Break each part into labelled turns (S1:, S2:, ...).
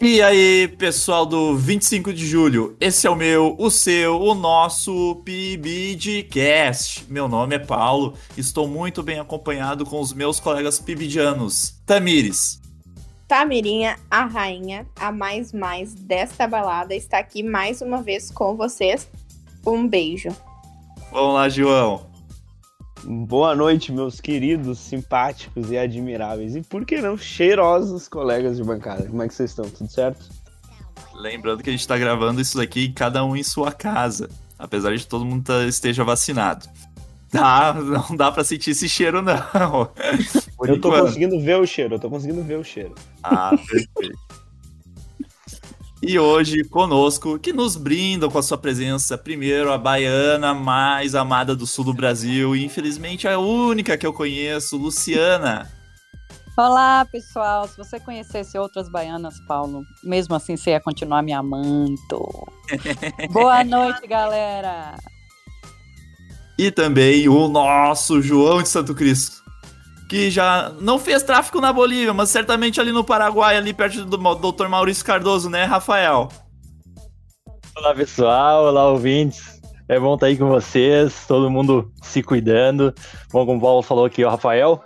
S1: E aí, pessoal do 25 de julho, esse é o meu, o seu, o nosso PIBDcast. Meu nome é Paulo, estou muito bem acompanhado com os meus colegas pibidianos. Tamires.
S2: Tamirinha, a rainha, a mais mais desta balada, está aqui mais uma vez com vocês. Um beijo.
S1: Vamos lá, João.
S3: Boa noite, meus queridos, simpáticos e admiráveis. E por que não, cheirosos colegas de bancada. Como é que vocês estão? Tudo certo?
S1: Lembrando que a gente está gravando isso daqui, cada um em sua casa. Apesar de todo mundo tá, esteja vacinado. Tá, não dá pra sentir esse cheiro, não.
S3: Eu tô conseguindo ver o cheiro, eu tô conseguindo ver o cheiro.
S1: Ah, perfeito. E hoje conosco, que nos brindam com a sua presença, primeiro a baiana mais amada do sul do Brasil, e infelizmente a única que eu conheço, Luciana.
S4: Olá, pessoal. Se você conhecesse outras baianas, Paulo, mesmo assim você ia continuar me amando. Boa noite, galera.
S1: E também o nosso João de Santo Cristo que já não fez tráfico na Bolívia, mas certamente ali no Paraguai, ali perto do Dr. Maurício Cardoso, né, Rafael?
S5: Olá, pessoal. Olá, ouvintes. É bom estar aí com vocês, todo mundo se cuidando. Bom, como o Paulo falou aqui, o Rafael,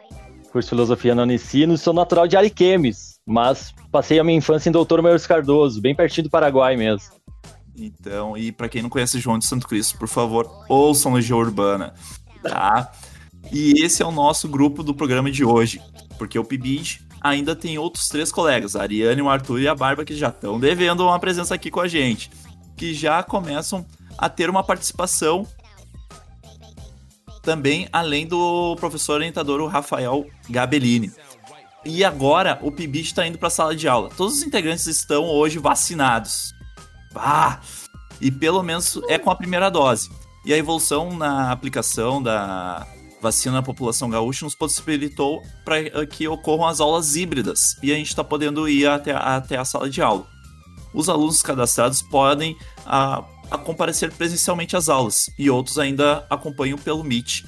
S5: curso de filosofia na Unicino, sou natural de Ariquemes, mas passei a minha infância em Dr. Maurício Cardoso, bem pertinho do Paraguai mesmo.
S1: Então, e para quem não conhece João de Santo Cristo, por favor, ouçam Legião Urbana, tá? E esse é o nosso grupo do programa de hoje, porque o PIBID ainda tem outros três colegas, a Ariane, o Arthur e a Barba, que já estão devendo uma presença aqui com a gente, que já começam a ter uma participação também, além do professor orientador o Rafael Gabellini. E agora o PIBID está indo para a sala de aula. Todos os integrantes estão hoje vacinados. Ah! E pelo menos é com a primeira dose. E a evolução na aplicação da, vacina na população gaúcha nos possibilitou para eh, que ocorram as aulas híbridas e a gente está podendo ir até, até a sala de aula. Os alunos cadastrados podem a, ah, a comparecer presencialmente às aulas e outros ainda acompanham pelo Meet.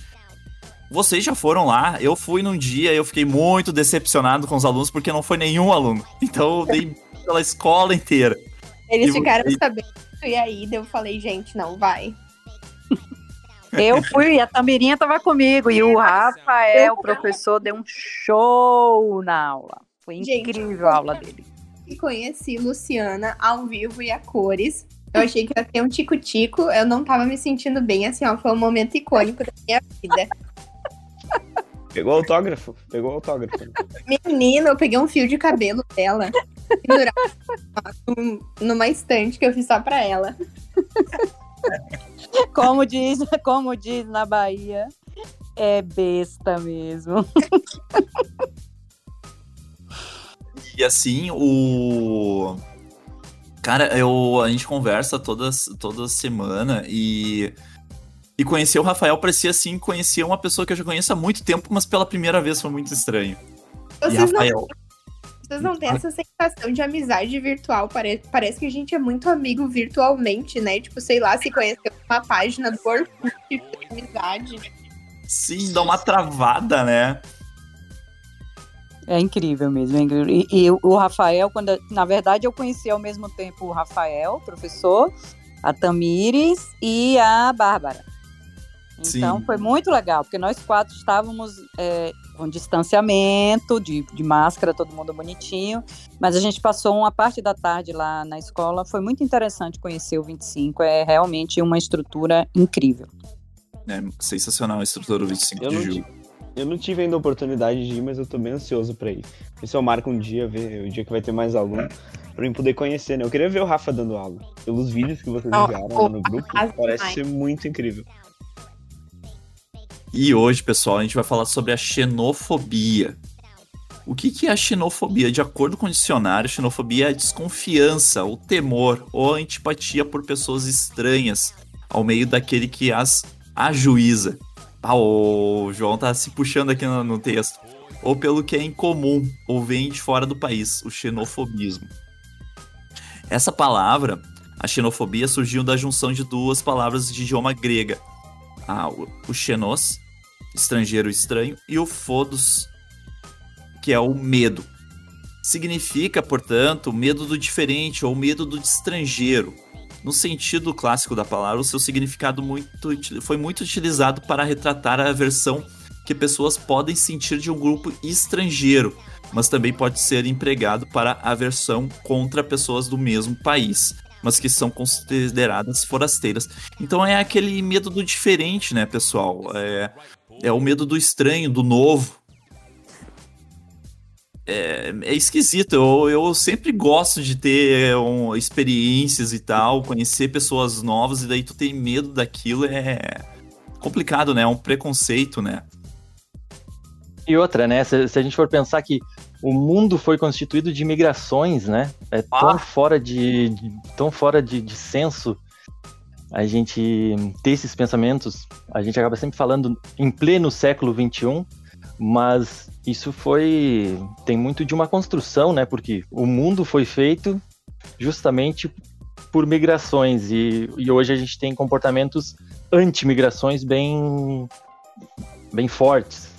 S1: Vocês já foram lá? Eu fui num dia e eu fiquei muito decepcionado com os alunos porque não foi nenhum aluno. Então eu dei pela escola inteira.
S2: Eles e ficaram sabendo e aí eu falei, gente, não vai.
S4: Eu fui, a Tamirinha estava comigo e o Rafael, o professor, deu um show na aula. Foi incrível Gente, a aula dele.
S2: E conheci Luciana ao vivo e a cores. Eu achei que ia ter um tico-tico. Eu não tava me sentindo bem, assim, ó. Foi um momento icônico da minha vida.
S3: Pegou autógrafo? Pegou autógrafo.
S2: Menina, eu peguei um fio de cabelo dela. numa estante que eu fiz só pra ela.
S4: Como diz, como diz na Bahia, é besta mesmo.
S1: E assim, o. Cara, eu, a gente conversa toda, toda semana e. E conhecer o Rafael parecia assim, conhecer uma pessoa que eu já conheço há muito tempo, mas pela primeira vez foi muito estranho.
S2: Vocês e Rafael. Vocês não têm essa sensação de amizade virtual? Pare parece que a gente é muito amigo virtualmente, né? Tipo, sei lá, se conheceu uma página do Orkut de amizade.
S1: Sim, dá uma travada, né?
S4: É incrível mesmo. É incrível. E, e, o Rafael, quando na verdade eu conheci ao mesmo tempo o Rafael, professor, a Tamires e a Bárbara. Então Sim. foi muito legal, porque nós quatro estávamos é, com distanciamento, de, de máscara, todo mundo bonitinho, mas a gente passou uma parte da tarde lá na escola. Foi muito interessante conhecer o 25, é realmente uma estrutura incrível.
S1: É sensacional a estrutura do 25 eu de julho.
S3: Eu não tive ainda a oportunidade de ir, mas eu tô bem ansioso para ir. Ver se eu marco um dia, ver o dia que vai ter mais aluno, pra mim poder conhecer, né? Eu queria ver o Rafa dando aula. Pelos vídeos que vocês enviaram oh, no grupo, parece ser muito incrível.
S1: E hoje, pessoal, a gente vai falar sobre a xenofobia. O que, que é a xenofobia? De acordo com o dicionário, xenofobia é a desconfiança, o temor ou antipatia por pessoas estranhas ao meio daquele que as ajuiza. Ah, o João tá se puxando aqui no, no texto. Ou pelo que é incomum ou vem de fora do país, o xenofobismo. Essa palavra, a xenofobia, surgiu da junção de duas palavras de idioma grega. Ah, o xenos, estrangeiro estranho, e o fodos, que é o medo. significa, portanto, medo do diferente ou medo do estrangeiro. No sentido clássico da palavra, o seu significado muito, foi muito utilizado para retratar a aversão que pessoas podem sentir de um grupo estrangeiro, mas também pode ser empregado para aversão contra pessoas do mesmo país, mas que são consideradas forasteiras. Então é aquele medo do diferente, né, pessoal? É, é o medo do estranho, do novo. É, é esquisito. Eu, eu sempre gosto de ter um, experiências e tal, conhecer pessoas novas, e daí tu tem medo daquilo é complicado, né? É um preconceito, né?
S5: E outra, né? Se, se, a gente for pensar que o mundo foi constituído de migrações, né? É tão ah. fora de, de, tão fora de, de senso a gente ter esses pensamentos. A gente acaba sempre falando em pleno século XXI, mas isso foi tem muito de uma construção, né? Porque o mundo foi feito justamente por migrações e, e hoje a gente tem comportamentos anti-migrações bem bem fortes.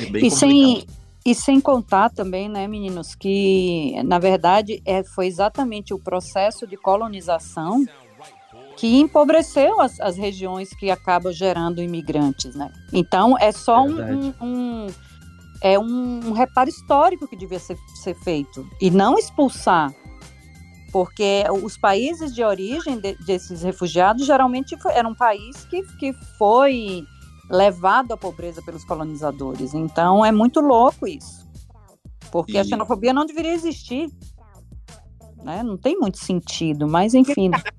S4: É bem e sem e sem contar também, né, meninos, que na verdade é, foi exatamente o processo de colonização que empobreceu as, as regiões que acabam gerando imigrantes, né? Então é só um, um, é um, reparo histórico que devia ser, ser feito e não expulsar, porque os países de origem de, desses refugiados geralmente foi, era um país que, que foi levado à pobreza pelos colonizadores. Então é muito louco isso, porque e... a xenofobia não deveria existir. Né? Não tem muito sentido, mas enfim.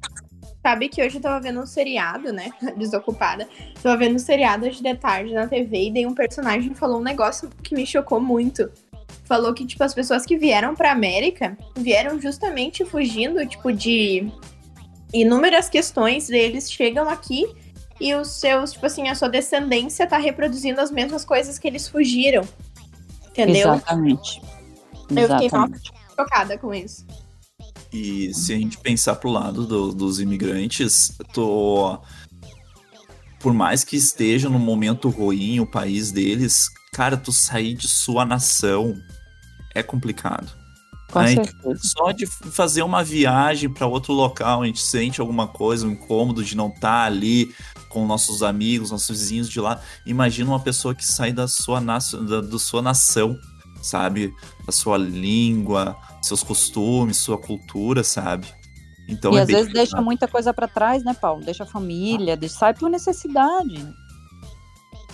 S2: Sabe que hoje eu tava vendo um seriado, né? Desocupada. Tava vendo um seriado hoje de tarde na TV e daí um personagem falou um negócio que me chocou muito. Falou que, tipo, as pessoas que vieram pra América vieram justamente fugindo, tipo, de inúmeras questões deles chegam aqui e os seus, tipo assim, a sua descendência tá reproduzindo as mesmas coisas que eles fugiram. Entendeu?
S4: Exatamente.
S2: Eu fiquei chocada com isso.
S1: E se a gente pensar pro lado do, dos imigrantes, tô. Por mais que esteja num momento ruim o país deles, cara, tu sair de sua nação é complicado.
S4: Com
S1: né? Só de fazer uma viagem para outro local, a gente sente alguma coisa, um incômodo de não estar tá ali com nossos amigos, nossos vizinhos de lá. Imagina uma pessoa que sai da sua, na... da, da sua nação, sabe? Da sua língua, seus costumes, sua cultura, sabe?
S4: Então, e é às vezes deixa muita coisa para trás, né, Paulo? Deixa a família, deixa, sai por necessidade.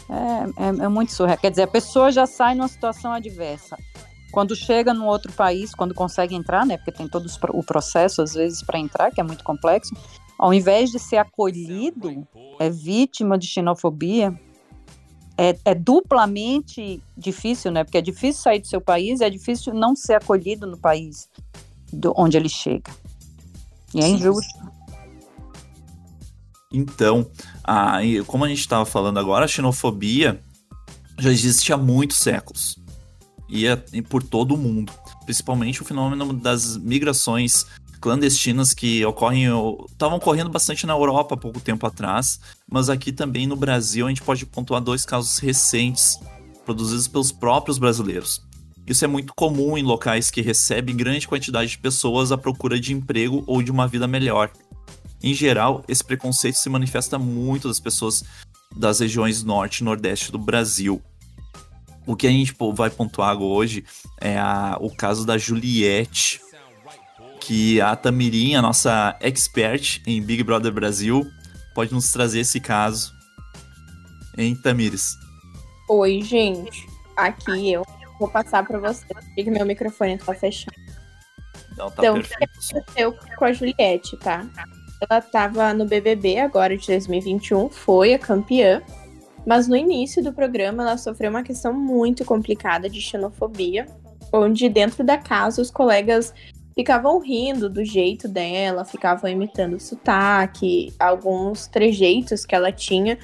S4: É, é, é muito surreal. Quer dizer, a pessoa já sai numa situação adversa. Quando chega num outro país, quando consegue entrar, né? Porque tem todo o processo, às vezes, para entrar, que é muito complexo. Ao invés de ser acolhido, é vítima de xenofobia, é, é, duplamente difícil, né? Porque é difícil sair do seu país, é difícil não ser acolhido no país do, onde ele chega. E é injusto.
S1: Então, a, como a gente estava falando agora, a xenofobia já existe há muitos séculos. E é por todo o mundo. Principalmente o fenômeno das migrações clandestinas que ocorrem, estavam ocorrendo bastante na Europa há pouco tempo atrás, mas aqui também no Brasil a gente pode pontuar dois casos recentes produzidos pelos próprios brasileiros. Isso é muito comum em locais que recebem grande quantidade de pessoas à procura de emprego ou de uma vida melhor. Em geral, esse preconceito se manifesta muito das pessoas das regiões norte e nordeste do Brasil. O que a gente vai pontuar hoje é a, o caso da Juliette, que a Tamirim, a nossa expert em Big Brother Brasil, pode nos trazer esse caso. Hein, Tamires?
S2: Oi, gente. Aqui eu vou passar para você, porque meu microfone tá fechado.
S1: Não, tá então, o que
S2: aconteceu com a Juliette, tá? Ela tava no BBB agora de 2021, foi a campeã, mas no início do programa ela sofreu uma questão muito complicada de xenofobia, onde dentro da casa os colegas ficavam rindo do jeito dela, ficavam imitando o sotaque, alguns trejeitos que ela tinha,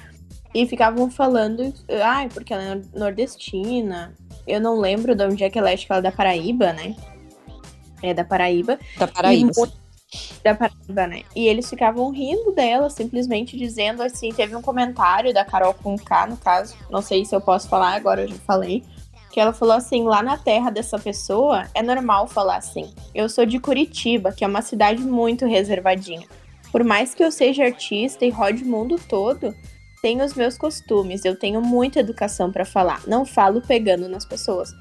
S2: e ficavam falando, ai, ah, porque ela é nordestina. Eu não lembro de onde é que ela é, acho que ela é da Paraíba, né? É da Paraíba.
S4: Da Paraíba.
S2: E, da Paraíba, né? E eles ficavam rindo dela, simplesmente dizendo assim, teve um comentário da Carol com K, no caso, não sei se eu posso falar, agora eu já falei, que ela falou assim: lá na terra dessa pessoa é normal falar assim. Eu sou de Curitiba, que é uma cidade muito reservadinha. Por mais que eu seja artista e rode o mundo todo, tenho os meus costumes, eu tenho muita educação para falar, não falo pegando nas pessoas.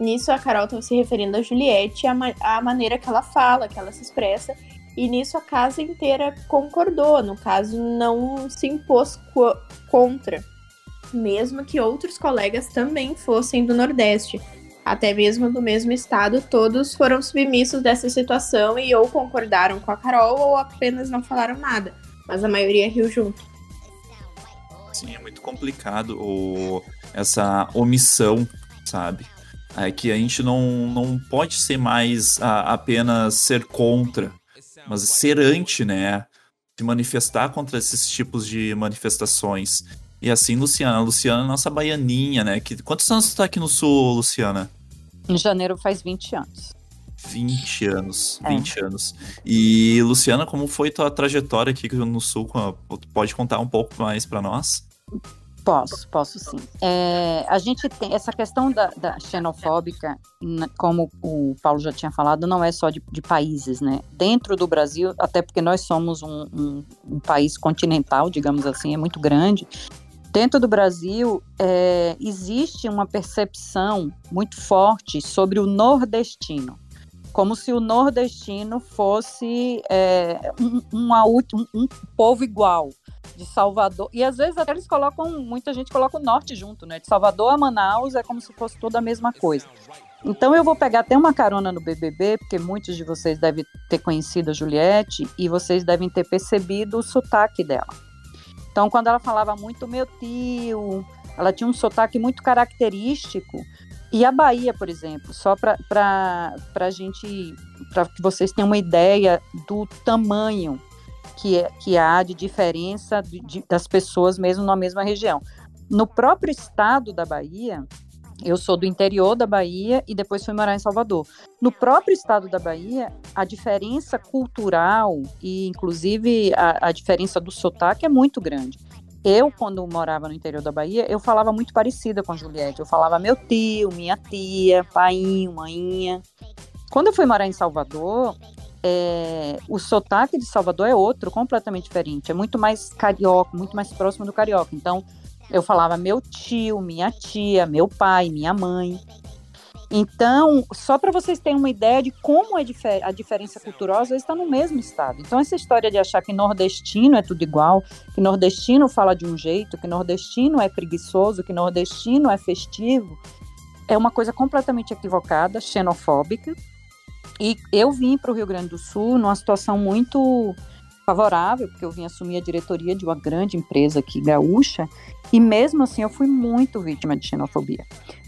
S2: Nisso a Carol estava se referindo a Juliette, a, ma a maneira que ela fala, que ela se expressa, e nisso a casa inteira concordou, no caso não se impôs contra mesmo que outros colegas também fossem do Nordeste, até mesmo do mesmo estado, todos foram submissos dessa situação e ou concordaram com a Carol ou apenas não falaram nada, mas a maioria riu junto.
S1: Sim, é muito complicado o, essa omissão, sabe? É que a gente não, não pode ser mais a, apenas ser contra, mas ser anti, né? Se manifestar contra esses tipos de manifestações. E assim, Luciana. Luciana é nossa baianinha, né? Que, quantos anos você tá aqui no Sul, Luciana?
S4: Em janeiro faz 20 anos.
S1: 20 anos, é. 20 anos. E, Luciana, como foi tua trajetória aqui no Sul? Pode contar um pouco mais para nós?
S4: Posso, posso sim. É, a gente tem essa questão da, da, xenofóbica, como o Paulo já tinha falado, não é só de, de países, né? Dentro do Brasil, até porque nós somos um, um, um país continental, digamos assim, é muito grande, Dentro do Brasil, é, existe uma percepção muito forte sobre o nordestino, como se o nordestino fosse é, um, um, um povo igual de Salvador. E às vezes até eles colocam, muita gente coloca o norte junto, né? De Salvador a Manaus é como se fosse toda a mesma coisa. Então eu vou pegar até uma carona no BBB, porque muitos de vocês devem ter conhecido a Juliette e vocês devem ter percebido o sotaque dela. Então, quando ela falava muito meu tio, ela tinha um sotaque muito característico. E a Bahia, por exemplo, só para a gente, para que vocês tenham uma ideia do tamanho que, é, que há de diferença de, de, das pessoas mesmo na mesma região. No próprio estado da Bahia, eu sou do interior da Bahia e depois fui morar em Salvador. No próprio estado da Bahia, a diferença cultural e, inclusive, a, a diferença do sotaque é muito grande. Eu, quando morava no interior da Bahia, eu falava muito parecida com a Juliette. Eu falava meu tio, minha tia, painho, mainha. Quando eu fui morar em Salvador, é, o sotaque de Salvador é outro, completamente diferente. É muito mais carioca, muito mais próximo do carioca. Então, eu falava meu tio, minha tia, meu pai, minha mãe. Então, só para vocês terem uma ideia de como é difer a diferença cultural, às vezes está no mesmo estado. Então, essa história de achar que nordestino é tudo igual, que nordestino fala de um jeito, que nordestino é preguiçoso, que nordestino é festivo, é uma coisa completamente equivocada, xenofóbica. E eu vim para o Rio Grande do Sul numa situação muito favorável, porque eu vim assumir a diretoria de uma grande empresa aqui gaúcha, e mesmo assim eu fui muito vítima de xenofobia.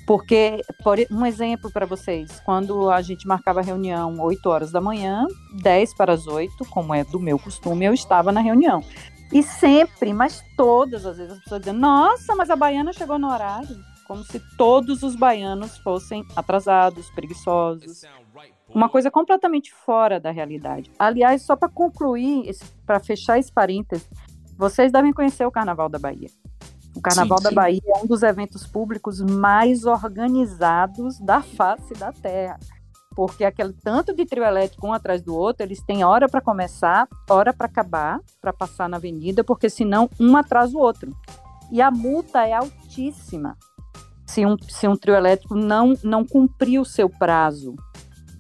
S4: Porque, por um exemplo para vocês, quando a gente marcava a reunião 8 horas da manhã, 10 para as 8, como é do meu costume, eu estava na reunião. E sempre, mas todas as vezes as pessoas diziam, nossa, mas a baiana chegou no horário. Como se todos os baianos fossem atrasados, preguiçosos, uma coisa completamente fora da realidade. Aliás, só para concluir, para fechar esse parênteses, vocês devem conhecer o Carnaval da Bahia. O Carnaval sim, da sim. Bahia é um dos eventos públicos mais organizados da face da Terra. Porque aquele tanto de trio elétrico um atrás do outro, eles têm hora para começar, hora para acabar, para passar na avenida, porque senão um atrasa o outro. E a multa é altíssima se um, se um trio elétrico não, não cumprir o seu prazo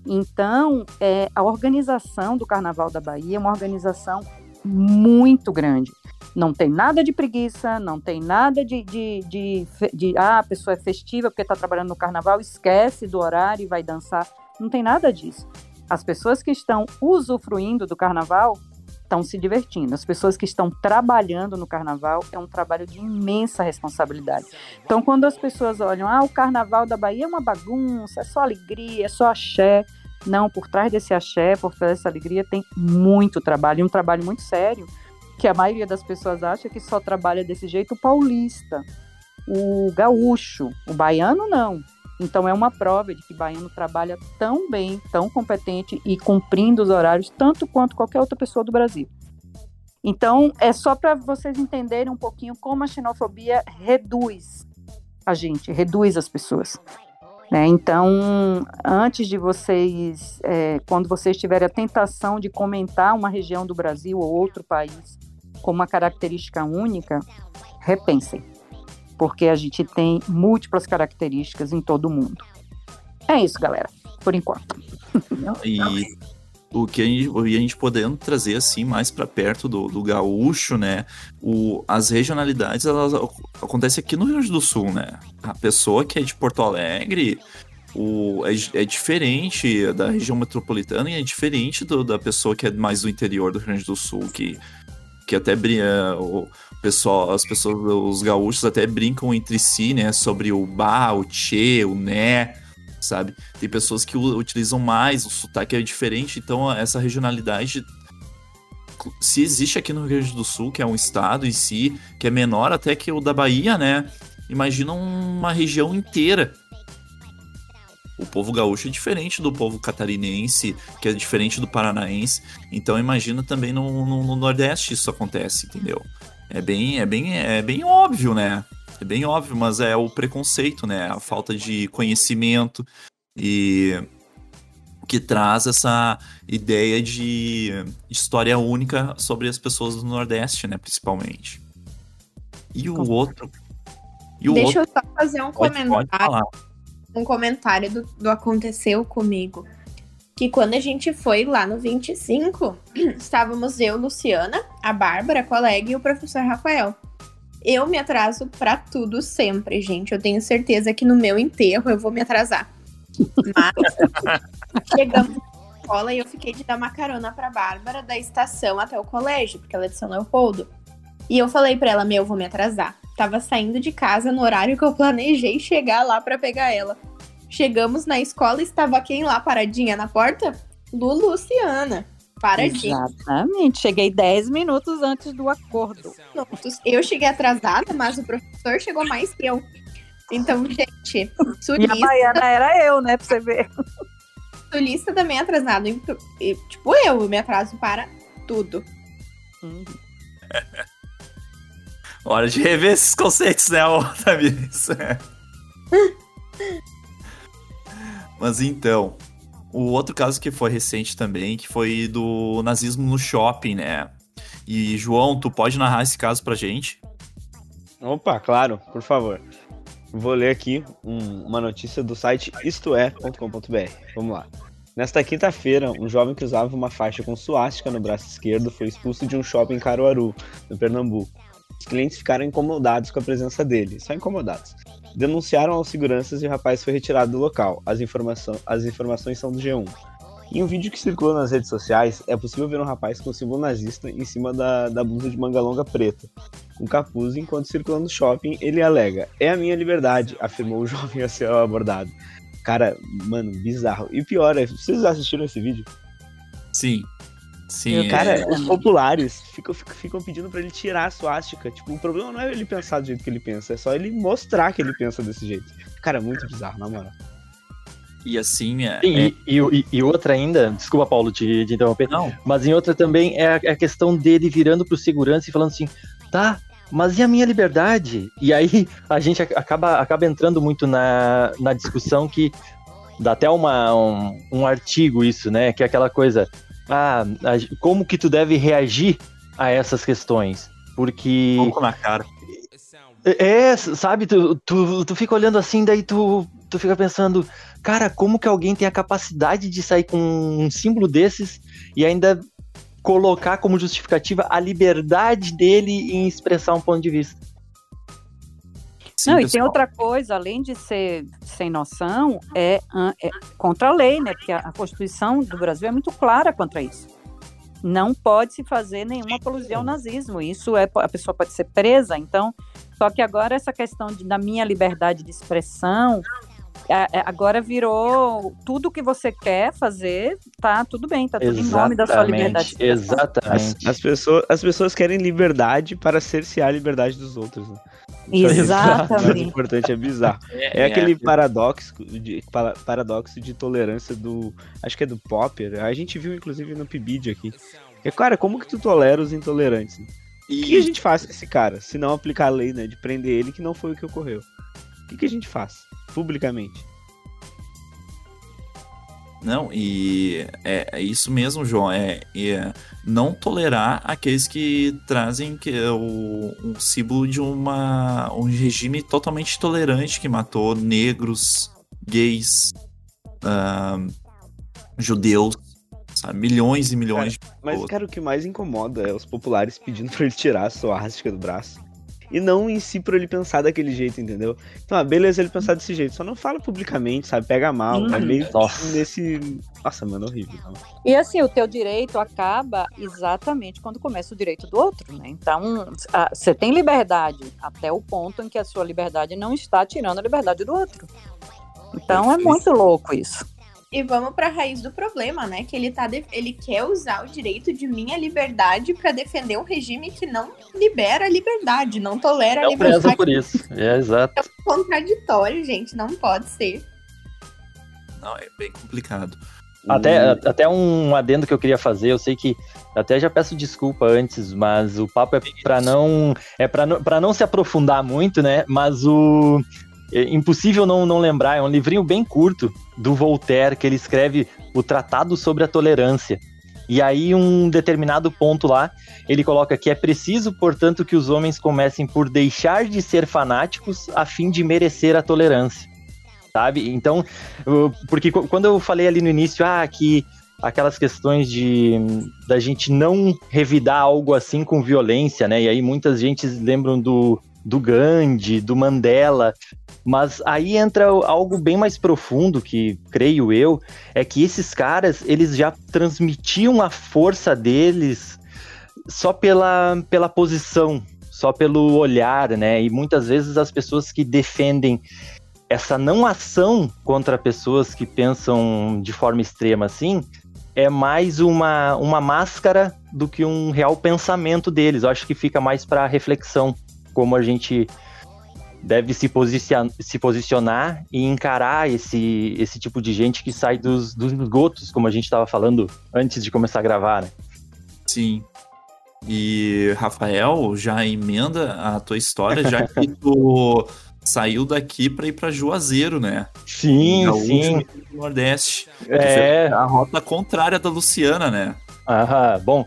S4: então, é, a organização do Carnaval da Bahia é uma organização muito grande. Não tem nada de preguiça, não tem nada de, de, de, de ah, a pessoa é festiva porque está trabalhando no carnaval, esquece do horário e vai dançar. Não tem nada disso. As pessoas que estão usufruindo do carnaval estão se divertindo. As pessoas que estão trabalhando no carnaval é um trabalho de imensa responsabilidade. Então, quando as pessoas olham, ah, o carnaval da Bahia é uma bagunça, é só alegria, é só axé. Não, por trás desse axé, por trás dessa alegria, tem muito trabalho, e um trabalho muito sério, que a maioria das pessoas acha que só trabalha desse jeito o paulista, o gaúcho, o baiano não. Então é uma prova de que baiano trabalha tão bem, tão competente e cumprindo os horários tanto quanto qualquer outra pessoa do Brasil. Então é só para vocês entenderem um pouquinho como a xenofobia reduz a gente, reduz as pessoas. Né? Então, antes de vocês, é, quando vocês tiverem a tentação de comentar uma região do Brasil ou outro país com uma característica única, repensem, porque a gente tem múltiplas características em todo o mundo. É isso, galera, por enquanto.
S1: E o que a gente, a gente podendo trazer assim mais para perto do, do gaúcho, né? O, as regionalidades elas acontecem aqui no Rio Grande do Sul, né? A pessoa que é de Porto Alegre o, é, é diferente da região metropolitana e é diferente do, da pessoa que é mais do interior do Rio Grande do Sul, que, que até brinca, o pessoal, as pessoas, os gaúchos até brincam entre si, né? Sobre o ba, o che, o né sabe? Tem pessoas que utilizam mais, o sotaque é diferente, então essa regionalidade se existe aqui no Rio Grande do Sul, que é um estado em si, que é menor até que o da Bahia, né? Imagina uma região inteira. O povo gaúcho é diferente do povo catarinense, que é diferente do paranaense. Então imagina também no, no, no Nordeste isso acontece, entendeu? É bem, é bem, é bem óbvio, né? É bem óbvio, mas é o preconceito, né? A falta de conhecimento e que traz essa ideia de história única sobre as pessoas do Nordeste, né, principalmente. E o outro.
S2: E o Deixa outro... eu só fazer um pode, comentário. Pode um comentário do, do aconteceu comigo. Que quando a gente foi lá no 25, estávamos eu, Luciana, a Bárbara, a colega e o professor Rafael. Eu me atraso para tudo sempre, gente. Eu tenho certeza que no meu enterro eu vou me atrasar. Mas chegamos na escola e eu fiquei de dar uma carona pra Bárbara da estação até o colégio, porque ela é de São Leopoldo. E eu falei para ela, meu, eu vou me atrasar. Tava saindo de casa no horário que eu planejei chegar lá para pegar ela. Chegamos na escola e estava quem lá paradinha na porta? Lu Luciana. Paradinha.
S4: Exatamente. Cheguei 10 minutos antes do acordo.
S2: Eu cheguei atrasada, mas o professor chegou mais que eu. Então, gente, sulista...
S4: E a Baiana era eu, né, pra você ver.
S2: Sulista também é atrasado. Tipo, eu, me atraso para tudo. Hum.
S1: Hora de rever esses conceitos, né, Otamiris? Mas então, o outro caso que foi recente também, que foi do nazismo no shopping, né? E, João, tu pode narrar esse caso pra gente?
S3: Opa, claro, por favor. Vou ler aqui um, uma notícia do site istoé.com.br. Vamos lá. Nesta quinta-feira, um jovem que usava uma faixa com suástica no braço esquerdo foi expulso de um shopping em Caruaru, no Pernambuco. Os clientes ficaram incomodados com a presença dele, só incomodados denunciaram aos seguranças e o rapaz foi retirado do local. As, informação, as informações são do G1. Em um vídeo que circula nas redes sociais, é possível ver um rapaz com símbolo nazista em cima da, da blusa de manga longa preta, com capuz, enquanto circula no shopping, ele alega: É a minha liberdade, afirmou o jovem a ser abordado. Cara, mano, bizarro. E pior, é, vocês assistiram esse vídeo?
S1: Sim. Sim,
S3: cara, é... os populares ficam, ficam pedindo para ele tirar a suástica. Tipo, o problema não é ele pensar do jeito que ele pensa, é só ele mostrar que ele pensa desse jeito. Cara, muito bizarro, na moral.
S1: E assim é.
S5: Sim, é... E, e, e, outra ainda, desculpa, Paulo, de, de interromper. Não. Mas em outra também é a, é a questão dele virando pro segurança e falando assim: tá, mas e a minha liberdade? E aí a gente acaba, acaba entrando muito na, na discussão que dá até uma, um, um artigo isso, né? Que é aquela coisa, ah, como que tu deve reagir a essas questões. Porque.
S1: Pouco na cara.
S5: É, sabe, tu, tu, tu fica olhando assim, daí tu, tu fica pensando, cara, como que alguém tem a capacidade de sair com um símbolo desses e ainda colocar como justificativa a liberdade dele em expressar um ponto de vista?
S4: Sim, não, pessoal. e tem outra coisa, além de ser sem noção, é, é contra a lei, né? Porque a, a, Constituição do Brasil é muito clara contra isso. Não pode se fazer nenhuma apologia ao nazismo. Isso é a pessoa pode ser presa. Então, só que agora essa questão de, da minha liberdade de expressão é, é, agora virou tudo que você quer fazer, tá tudo bem, tá tudo exatamente, em nome da sua liberdade.
S5: Exatamente.
S3: As, as, pessoas, as pessoas querem liberdade para cercear a liberdade dos outros. Né?
S4: Exatamente.
S3: O importante é bizarro. É, é aquele é. paradoxo de, paradoxo de tolerância do. Acho que é do Popper. A gente viu, inclusive, no PIBID aqui. É, cara, como que tu tolera os intolerantes? E... O que a gente faz com esse cara? Se não aplicar a lei, né? De prender ele, que não foi o que ocorreu. O que, que a gente faz? Publicamente.
S1: Não, e é, é isso mesmo, João. É, é, não tolerar aqueles que trazem que, é o, um símbolo de uma, um regime totalmente tolerante que matou negros, gays, uh, judeus, sabe? Milhões e milhões
S3: cara, de pessoas. Mas, cara, o que mais incomoda é os populares pedindo pra ele tirar a suástica do braço e não em si por ele pensar daquele jeito, entendeu? Então, ah, beleza ele pensar desse jeito, só não fala publicamente, sabe? Pega mal, hum, é meio nossa. nesse... Nossa, mano, horrível. Não.
S4: E assim, o teu direito acaba exatamente quando começa o direito do outro, né? Então, você tem liberdade até o ponto em que a sua liberdade não está tirando a liberdade do outro. Então, é muito louco isso.
S2: E vamos para a raiz do problema, né? Que ele tá de... ele quer usar o direito de minha liberdade para defender um regime que não libera a liberdade, não tolera
S5: a
S2: liberdade.
S5: Preso por isso. É exato. É
S2: contraditório, gente, não pode ser.
S1: Não, é bem complicado.
S5: Até, até um adendo que eu queria fazer, eu sei que até já peço desculpa antes, mas o papo é para não é para não, não se aprofundar muito, né? Mas o é impossível não, não lembrar, é um livrinho bem curto do Voltaire que ele escreve o Tratado sobre a Tolerância. E aí, um determinado ponto lá, ele coloca que é preciso, portanto, que os homens comecem por deixar de ser fanáticos a fim de merecer a tolerância. Sabe? Então, porque quando eu falei ali no início, ah, que aquelas questões de da gente não revidar algo assim com violência, né? E aí muitas gente lembram do, do Gandhi, do Mandela, mas aí entra algo bem mais profundo que, creio eu, é que esses caras, eles já transmitiam a força deles só pela, pela posição, só pelo olhar, né? E muitas vezes as pessoas que defendem essa não ação contra pessoas que pensam de forma extrema assim, é mais uma, uma máscara do que um real pensamento deles. Eu acho que fica mais para reflexão, como a gente deve se, posicion se posicionar e encarar esse, esse tipo de gente que sai dos, dos esgotos, como a gente estava falando antes de começar a gravar, né?
S1: Sim. E, Rafael, já emenda a tua história, já que tu saiu daqui para ir para Juazeiro, né?
S5: Sim, sim.
S1: Nordeste.
S5: É.
S1: A rota contrária da Luciana, né?
S5: Ah, bom.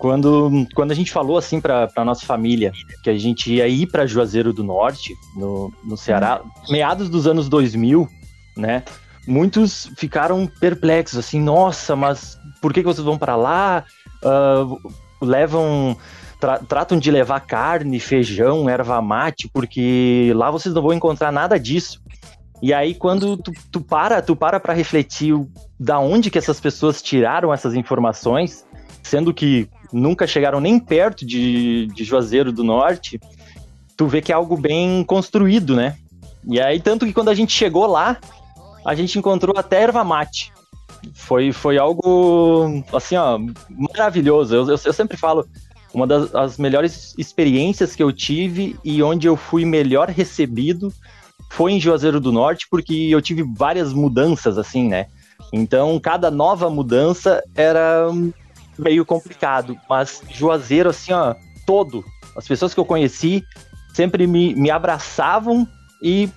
S5: Quando, quando a gente falou assim para nossa família que a gente ia ir para Juazeiro do Norte, no, no Ceará, meados dos anos 2000, né? Muitos ficaram perplexos, assim, nossa, mas por que, que vocês vão para lá? Uh, levam tra tratam de levar carne, feijão, erva mate, porque lá vocês não vão encontrar nada disso. E aí quando tu, tu para, tu para para refletir da onde que essas pessoas tiraram essas informações, sendo que nunca chegaram nem perto de, de Juazeiro do Norte, tu vê que é algo bem construído, né? E aí, tanto que quando a gente chegou lá, a gente encontrou até erva mate. Foi, foi algo, assim, ó, maravilhoso. Eu, eu, eu sempre falo, uma das melhores experiências que eu tive e onde eu fui melhor recebido foi em Juazeiro do Norte, porque eu tive várias mudanças, assim, né? Então, cada nova mudança era meio complicado, mas Juazeiro, assim, ó, todo, as pessoas que eu conheci sempre me, me abraçavam e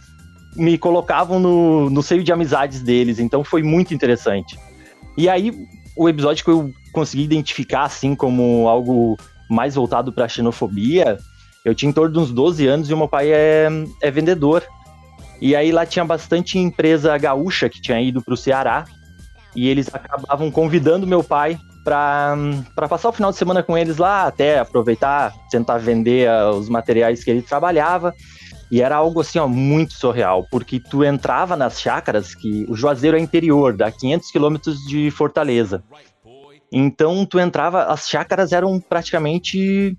S5: me colocavam no, no seio de amizades deles, então foi muito interessante. E aí, o episódio que eu consegui identificar, assim, como algo mais voltado para xenofobia, eu tinha em torno de uns 12 anos e o meu pai é, é vendedor. E aí lá tinha bastante empresa gaúcha que tinha ido para o Ceará e eles acabavam convidando meu pai para passar o final de semana com eles lá, até aproveitar, tentar vender uh, os materiais que ele trabalhava. E era algo assim, ó, muito surreal, porque tu entrava nas chácaras, que o Juazeiro é interior, dá 500 quilômetros de Fortaleza. Então tu entrava, as chácaras eram praticamente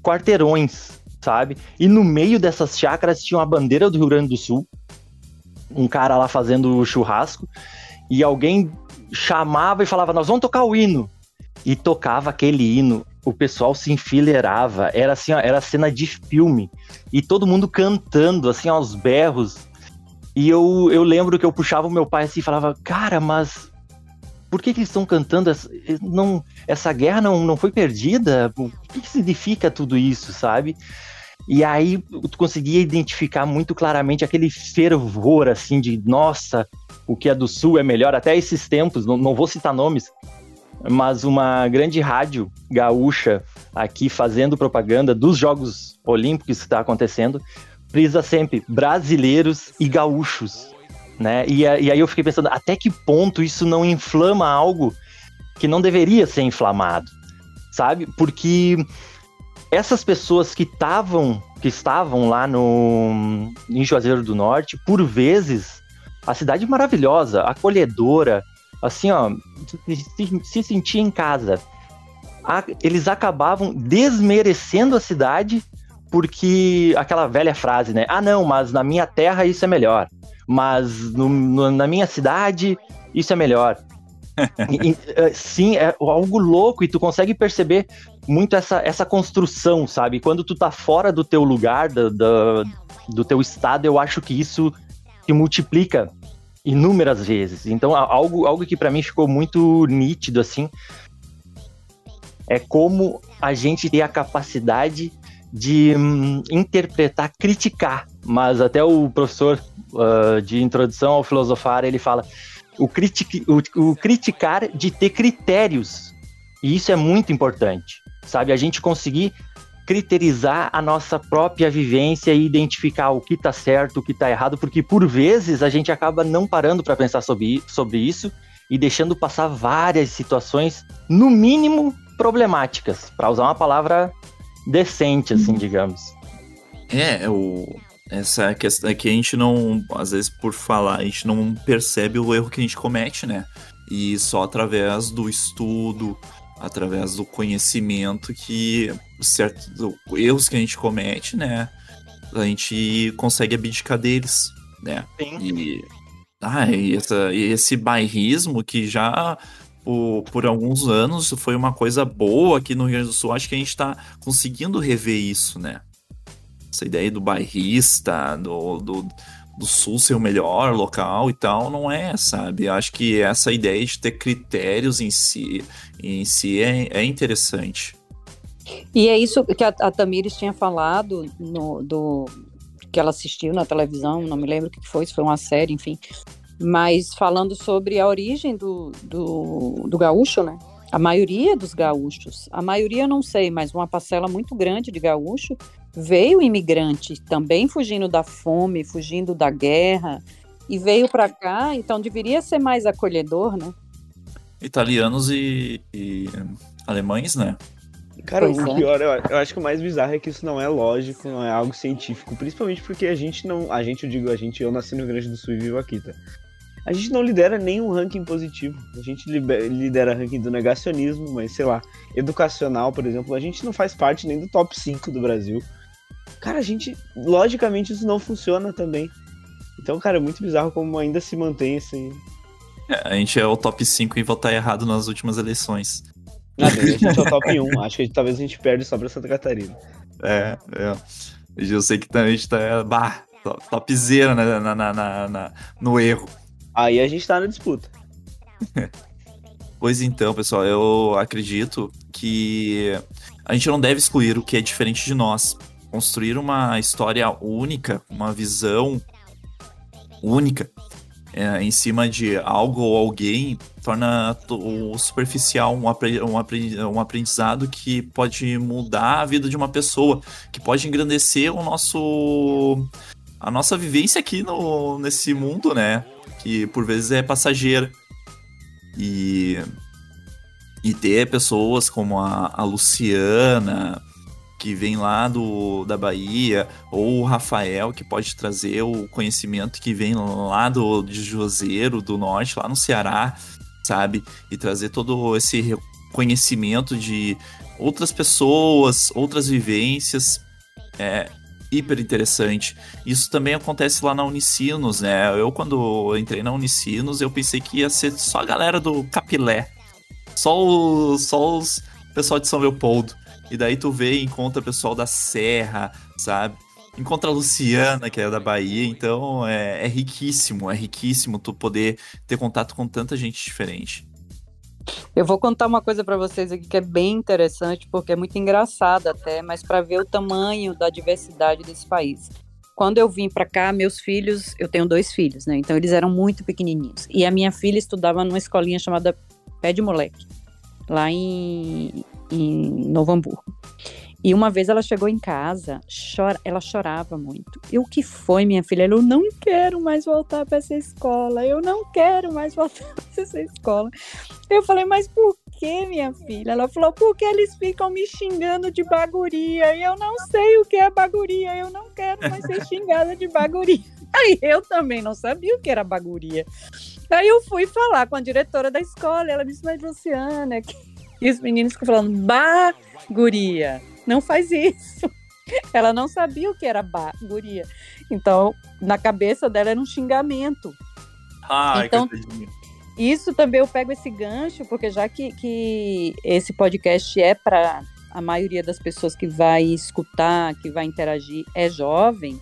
S5: quarteirões, sabe? E no meio dessas chácaras tinha uma bandeira do Rio Grande do Sul, um cara lá fazendo churrasco, e alguém chamava e falava: Nós vamos tocar o hino. E tocava aquele hino, o pessoal se enfileirava, era assim, ó, era cena de filme. E todo mundo cantando, assim, aos berros. E eu, eu lembro que eu puxava o meu pai assim e falava: Cara, mas por que, que eles estão cantando? Essa, não, essa guerra não, não foi perdida? O que, que significa tudo isso, sabe? E aí tu conseguia identificar muito claramente aquele fervor, assim, de nossa, o que é do Sul é melhor. Até esses tempos, não, não vou citar nomes, mas uma grande rádio gaúcha aqui fazendo propaganda dos Jogos Olímpicos que está acontecendo, frisa sempre brasileiros e gaúchos, né? E, e aí eu fiquei pensando, até que ponto isso não inflama algo que não deveria ser inflamado, sabe? Porque essas pessoas que estavam que estavam lá no em Juazeiro do Norte, por vezes a cidade maravilhosa, acolhedora, assim, ó, se, se sentia em casa. A, eles acabavam desmerecendo a cidade porque aquela velha frase, né? Ah, não, mas na minha terra isso é melhor. Mas no, no, na minha cidade isso é melhor. E, e, sim, é algo louco e tu consegue perceber muito essa, essa construção, sabe? Quando tu tá fora do teu lugar, do, do, do teu estado, eu acho que isso te multiplica inúmeras vezes. Então, algo, algo que para mim ficou muito nítido, assim, é como a gente tem a capacidade de hum, interpretar, criticar. Mas até o professor uh, de introdução ao filosofar, ele fala o, o, o criticar de ter critérios. E isso é muito importante, sabe? A gente conseguir criterizar a nossa própria vivência e identificar o que está certo, o que está errado, porque por vezes a gente acaba não parando para pensar sobre, sobre isso e deixando passar várias situações, no mínimo problemáticas, para usar uma palavra decente, assim, digamos.
S1: É, o, essa questão é que a gente não, às vezes por falar, a gente não percebe o erro que a gente comete, né? E só através do estudo, através do conhecimento que certos erros que a gente comete, né? A gente consegue abdicar deles, né? Sim. E, ah, e, essa, e esse bairrismo que já por, por alguns anos foi uma coisa boa aqui no Rio Grande do Sul, acho que a gente está conseguindo rever isso, né? Essa ideia do bairrista, do, do do sul ser o melhor local e tal, não é, sabe? Acho que essa ideia de ter critérios em si, em si é, é interessante.
S4: E é isso que a, a Tamires tinha falado no, do que ela assistiu na televisão, não me lembro o que foi, se foi uma série, enfim. Mas falando sobre a origem do, do, do gaúcho, né? A maioria dos gaúchos, a maioria não sei, mas uma parcela muito grande de gaúcho veio imigrante também fugindo da fome, fugindo da guerra e veio para cá, então deveria ser mais acolhedor, né?
S1: Italianos e, e alemães, né?
S3: Cara, pois o é. pior, eu, eu, acho que o mais bizarro é que isso não é lógico, não é algo científico, principalmente porque a gente não, a gente, eu digo a gente, eu nasci no Rio Grande do Sul e vivo aqui, tá? A gente não lidera nenhum ranking positivo. A gente lidera ranking do negacionismo, mas sei lá, educacional, por exemplo, a gente não faz parte nem do top 5 do Brasil. Cara, a gente. Logicamente isso não funciona também. Então, cara, é muito bizarro como ainda se mantém assim.
S1: É, a gente é o top 5 em votar errado nas últimas eleições.
S3: Nada, a gente é o top 1. Acho que talvez a gente perde só pra Santa Catarina.
S1: É, é. Eu sei que a gente tá. Bah, topzera na, na, na, na, no erro.
S3: Aí a gente tá na disputa.
S1: pois então, pessoal, eu acredito que a gente não deve excluir o que é diferente de nós construir uma história única, uma visão única é, em cima de algo ou alguém torna o superficial um, um aprendizado que pode mudar a vida de uma pessoa, que pode engrandecer o nosso a nossa vivência aqui no, nesse mundo, né? Que por vezes é passageira. E, e ter pessoas como a, a Luciana, que vem lá do, da Bahia, ou o Rafael, que pode trazer o conhecimento que vem lá do, de Juazeiro, do Norte, lá no Ceará, sabe? E trazer todo esse conhecimento de outras pessoas, outras vivências. É hiper interessante. Isso também acontece lá na Unicinos, né? Eu, quando entrei na Unicinos, eu pensei que ia ser só a galera do Capilé. Só os, só os pessoal de São Leopoldo. E daí tu vê e encontra pessoal da Serra, sabe? Encontra a Luciana, que é da Bahia, então é, é riquíssimo, é riquíssimo tu poder ter contato com tanta gente diferente.
S4: Eu vou contar uma coisa para vocês aqui que é bem interessante, porque é muito engraçada até, mas para ver o tamanho da diversidade desse país. Quando eu vim para cá, meus filhos, eu tenho dois filhos, né? Então eles eram muito pequenininhos. E a minha filha estudava numa escolinha chamada Pé de Moleque, lá em, em Novo Hamburgo. E uma vez ela chegou em casa, chora, ela chorava muito. E o que foi, minha filha? Eu não quero mais voltar para essa escola. Eu não quero mais voltar para essa escola. Eu falei, mas por que, minha filha? Ela falou, porque eles ficam me xingando de baguria. E eu não sei o que é baguria. Eu não quero mais ser xingada de baguria. Aí eu também não sabia o que era baguria. Aí eu fui falar com a diretora da escola. Ela disse, mas Luciana, e os meninos ficam falando, baguria não faz isso. Ela não sabia o que era ba, guria. Então, na cabeça dela era um xingamento.
S1: Ai,
S4: então, isso também eu pego esse gancho, porque já que, que esse podcast é para a maioria das pessoas que vai escutar, que vai interagir, é jovem,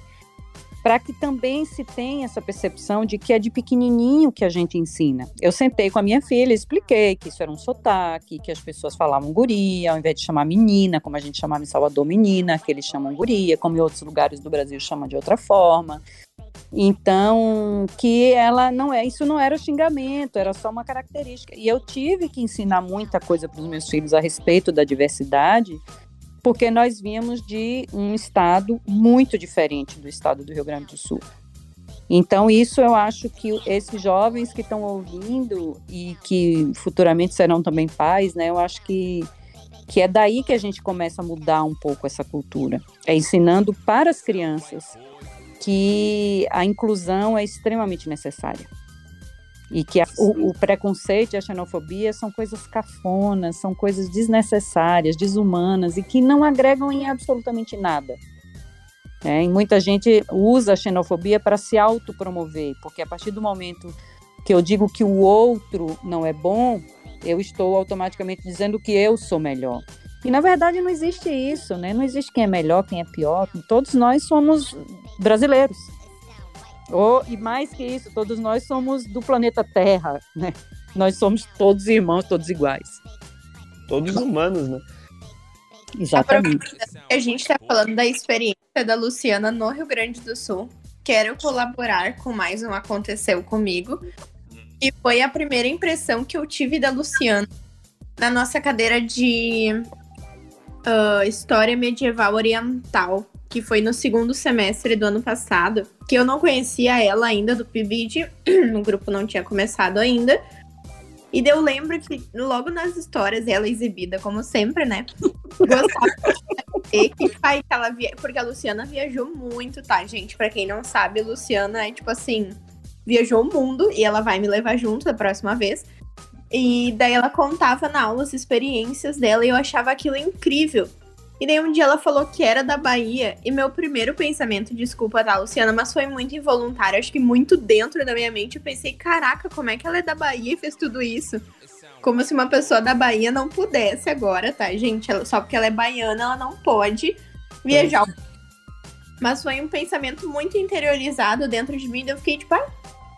S4: para que também se tenha essa percepção de que é de pequenininho que a gente ensina. Eu sentei com a minha filha, expliquei que isso era um sotaque, que as pessoas falavam guria, ao invés de chamar menina, como a gente chamava em Salvador menina, que eles chamam guria, como em outros lugares do Brasil chamam de outra forma. Então, que ela não é, isso não era xingamento, era só uma característica. E eu tive que ensinar muita coisa para os meus filhos a respeito da diversidade, porque nós vínhamos de um estado muito diferente do estado do Rio Grande do Sul. Então, isso eu acho que esses jovens que estão ouvindo e que futuramente serão também pais, né, eu acho que, que é daí que a gente começa a mudar um pouco essa cultura. É ensinando para as crianças que a inclusão é extremamente necessária. E que a, o, o, preconceito e a xenofobia são coisas cafonas, são coisas desnecessárias, desumanas e que não agregam em absolutamente nada. É, e muita gente usa a xenofobia para se autopromover, porque a partir do momento que eu digo que o outro não é bom, eu estou automaticamente dizendo que eu sou melhor. E na verdade não existe isso, né? Não existe quem é melhor, quem é pior. Todos nós somos brasileiros. Oh, e mais que isso, todos nós somos do planeta Terra, né? Nós somos todos irmãos, todos iguais.
S3: Todos humanos, né?
S4: Exatamente.
S2: A gente está falando da experiência da Luciana no Rio Grande do Sul. Quero colaborar com mais um Aconteceu Comigo. E foi a primeira impressão que eu tive da Luciana na nossa cadeira de uh, História Medieval Oriental que foi no segundo semestre do ano passado, que eu não conhecia ela ainda do PIBID, o grupo não tinha começado ainda. E eu lembro que logo nas histórias, ela exibida como sempre, né? Gostava de que ela via... Porque a Luciana viajou muito, tá, gente? Pra quem não sabe, Luciana é tipo assim, viajou o mundo e ela vai me levar junto da próxima vez. E daí ela contava na aula as experiências dela e eu achava aquilo incrível. E daí um dia ela falou que era da Bahia. E meu primeiro pensamento, desculpa, tá, Luciana, mas foi muito involuntário. Acho que muito dentro da minha mente eu pensei, caraca, como é que ela é da Bahia e fez tudo isso? Como se uma pessoa da Bahia não pudesse agora, tá, gente? Ela, só porque ela é baiana, ela não pode viajar. Mas foi um pensamento muito interiorizado dentro de mim. E eu fiquei tipo, ah,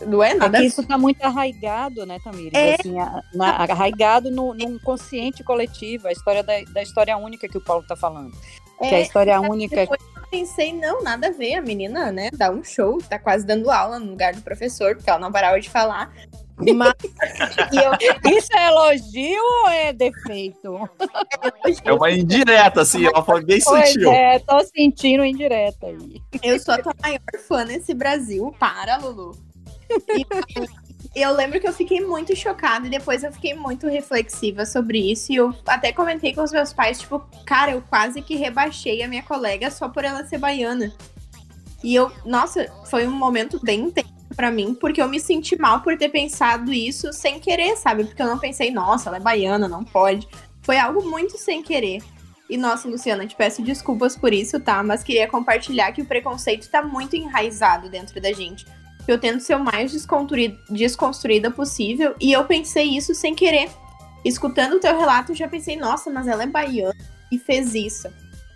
S2: não é nada.
S4: É isso está muito arraigado, né, Tamires? É. Assim, a, na, arraigado no, no inconsciente coletivo, a história da, da história única que o Paulo está falando. É, que é a história única.
S2: Depois eu pensei, não, nada a ver, a menina, né, dá um show, tá quase dando aula no lugar do professor, porque ela não parava de falar. Mas,
S4: eu... Isso é elogio ou é defeito?
S1: É uma indireta, assim, ela foi bem
S4: pois
S1: sutil.
S4: É, tô sentindo indireta aí.
S2: Eu sou a tua maior fã nesse Brasil. Para, Lulu. Eu lembro que eu fiquei muito chocada e depois eu fiquei muito reflexiva sobre isso. E eu até comentei com os meus pais, tipo, cara, eu quase que rebaixei a minha colega só por ela ser baiana. E eu, nossa, foi um momento bem intenso para mim, porque eu me senti mal por ter pensado isso sem querer, sabe? Porque eu não pensei, nossa, ela é baiana, não pode. Foi algo muito sem querer. E nossa, Luciana, te peço desculpas por isso, tá? Mas queria compartilhar que o preconceito tá muito enraizado dentro da gente eu tento ser o mais desconstruída possível. E eu pensei isso sem querer. Escutando o teu relato, eu já pensei, nossa, mas ela é baiana e fez isso.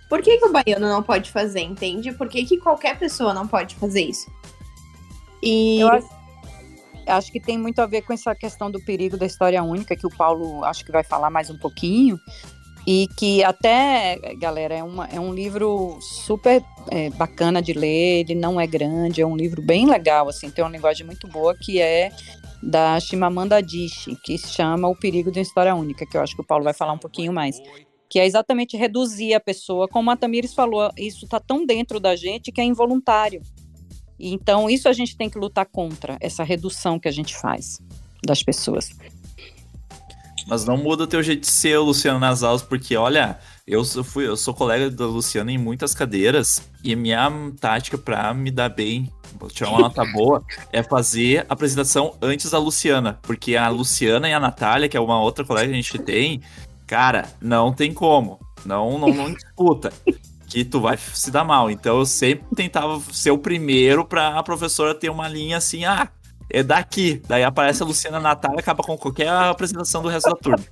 S2: Por que, que o baiano não pode fazer, entende? Por que, que qualquer pessoa não pode fazer isso? E.
S4: Eu acho... acho que tem muito a ver com essa questão do perigo da história única, que o Paulo acho que vai falar mais um pouquinho. E que até, galera, é, uma, é um livro super é, bacana de ler, ele não é grande, é um livro bem legal, assim, tem uma linguagem muito boa, que é da Chimamanda Adichie, que se chama O Perigo da História Única, que eu acho que o Paulo vai falar um pouquinho mais. Que é exatamente reduzir a pessoa, como a Tamires falou, isso está tão dentro da gente que é involuntário. Então, isso a gente tem que lutar contra, essa redução que a gente faz das pessoas.
S1: Mas não muda o teu jeito de ser, Luciano, nas aulas, porque, olha, eu fui, eu sou colega da Luciana em muitas cadeiras, e minha tática para me dar bem, tirar uma nota boa, é fazer a apresentação antes da Luciana. Porque a Luciana e a Natália, que é uma outra colega que a gente tem, cara, não tem como. Não, não, não disputa que tu vai se dar mal. Então eu sempre tentava ser o primeiro para a professora ter uma linha assim, ah, é daqui. Daí aparece a Luciana Natália e acaba com qualquer apresentação do resto da turma.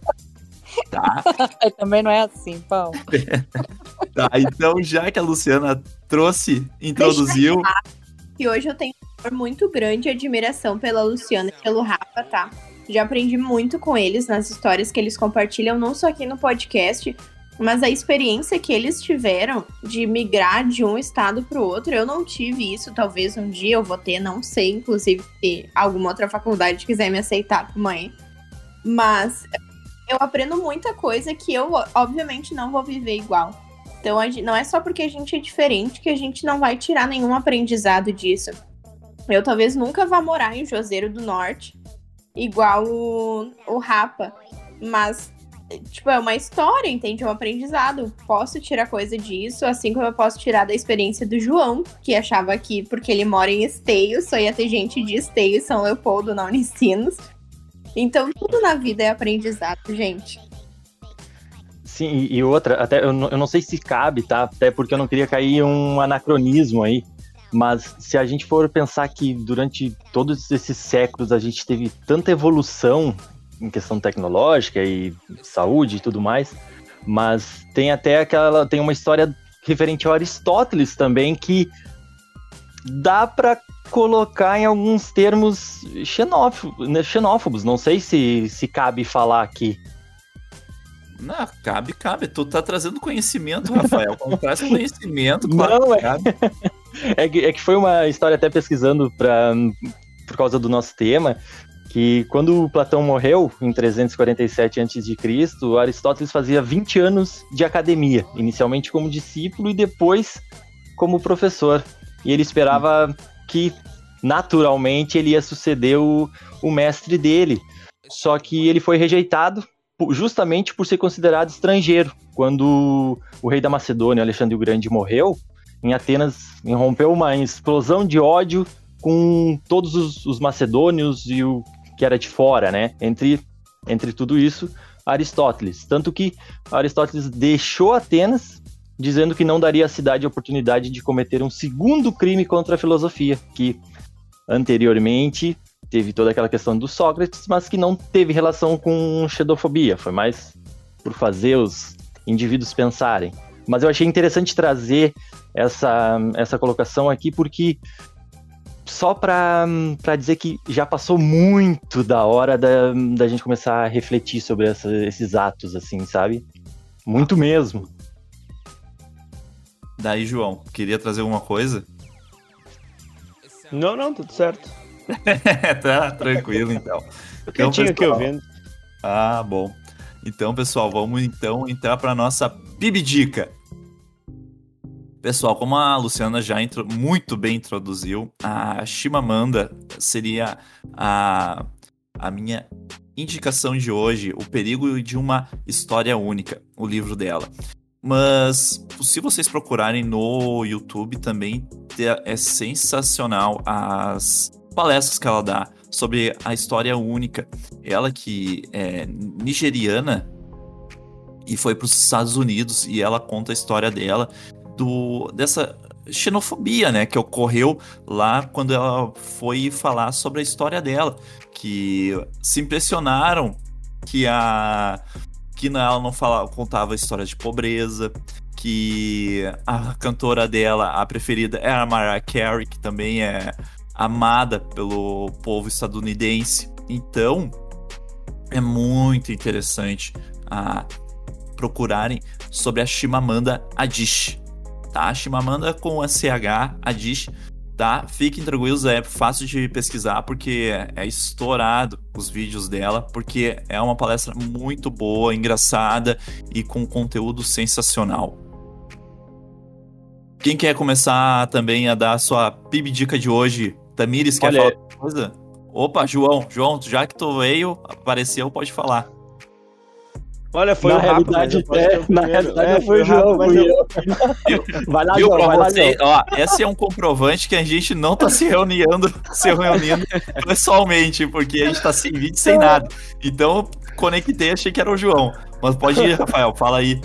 S1: Tá?
S4: Também não é assim, Paulo.
S1: tá, então já que a Luciana trouxe, introduziu.
S2: E hoje eu tenho um muito grande admiração pela Luciana e pelo Rafa, tá? Já aprendi muito com eles nas histórias que eles compartilham, não só aqui no podcast, mas a experiência que eles tiveram de migrar de um estado para o outro, eu não tive isso. Talvez um dia eu vou ter, não sei. Inclusive, se alguma outra faculdade quiser me aceitar mãe. Mas eu aprendo muita coisa que eu, obviamente, não vou viver igual. Então, não é só porque a gente é diferente que a gente não vai tirar nenhum aprendizado disso. Eu talvez nunca vá morar em Juazeiro do Norte, igual o, o Rapa. Mas tipo, é uma história, entende? É um aprendizado. Posso tirar coisa disso, assim como eu posso tirar da experiência do João, que achava que porque ele mora em Esteio, só ia ter gente de Esteio São Leopoldo na Unicinos. Então, tudo na vida é aprendizado, gente.
S5: Sim, e outra, até eu não, eu não sei se cabe, tá? Até porque eu não queria cair um anacronismo aí. Mas se a gente for pensar que durante todos esses séculos a gente teve tanta evolução em questão tecnológica e saúde e tudo mais, mas tem até aquela tem uma história referente ao Aristóteles também que dá para colocar em alguns termos xenófobos, né, xenófobos. Não sei se, se cabe falar aqui.
S1: Não, cabe, cabe. Tu tá trazendo conhecimento, Rafael. Quando traz conhecimento,
S5: claro Não, é... é, que, é que foi uma história até pesquisando pra, por causa do nosso tema, que quando Platão morreu, em 347 a.C., Aristóteles fazia 20 anos de academia, inicialmente como discípulo e depois como professor. E ele esperava que, naturalmente, ele ia suceder o, o mestre dele. Só que ele foi rejeitado justamente por ser considerado estrangeiro. Quando o rei da Macedônia, Alexandre o Grande, morreu, em Atenas irrompeu uma explosão de ódio com todos os, os macedônios e o que era de fora, né? Entre, entre tudo isso, Aristóteles. Tanto que Aristóteles deixou Atenas dizendo que não daria à cidade a oportunidade de cometer um segundo crime contra a filosofia, que anteriormente teve toda aquela questão do Sócrates, mas que não teve relação com xenofobia, foi mais por fazer os indivíduos pensarem. Mas eu achei interessante trazer essa, essa colocação aqui porque só para dizer que já passou muito da hora da, da gente começar a refletir sobre essa, esses atos, assim, sabe? Muito mesmo.
S1: Daí, João, queria trazer alguma coisa?
S3: Não, não, tudo certo.
S1: tá tranquilo, então.
S3: então tinha aqui ouvindo.
S1: Ah, bom. Então, pessoal, vamos então entrar para nossa Bibidica. Pessoal, como a Luciana já muito bem introduziu, a Shimamanda seria a, a minha indicação de hoje, O Perigo de uma História Única, o livro dela. Mas se vocês procurarem no YouTube também é sensacional as palestras que ela dá sobre a história única. Ela que é nigeriana e foi para os Estados Unidos e ela conta a história dela do dessa xenofobia, né, que ocorreu lá quando ela foi falar sobre a história dela, que se impressionaram que a que ela não falava, contava histórias de pobreza, que a cantora dela, a preferida, era a Mariah Carey, que também é amada pelo povo estadunidense. Então, é muito interessante a procurarem sobre a Chimamanda Adichie, tá? Chimamanda com a CH Adichie, tá? Fiquem tranquilos, é fácil de pesquisar porque é estourado os vídeos dela, porque é uma palestra muito boa, engraçada e com conteúdo sensacional. Quem quer começar também a dar a sua PIB dica de hoje? Tamires, quer
S5: Olha,
S1: falar alguma coisa? Opa, João, João, já que tu veio, apareceu, pode falar.
S3: Olha, foi
S5: na
S3: o rápido,
S5: realidade, é, na realidade
S3: É,
S5: foi o João,
S3: mas eu-
S5: eu. Vai lá,
S1: Viu
S5: João, vai lá,
S1: você,
S5: João.
S1: ó, esse é um comprovante que a gente não tá se reunindo, se reunindo pessoalmente, porque a gente tá sem vídeo, sem nada. Então, conectei, achei que era o João. Mas pode ir, Rafael, fala aí.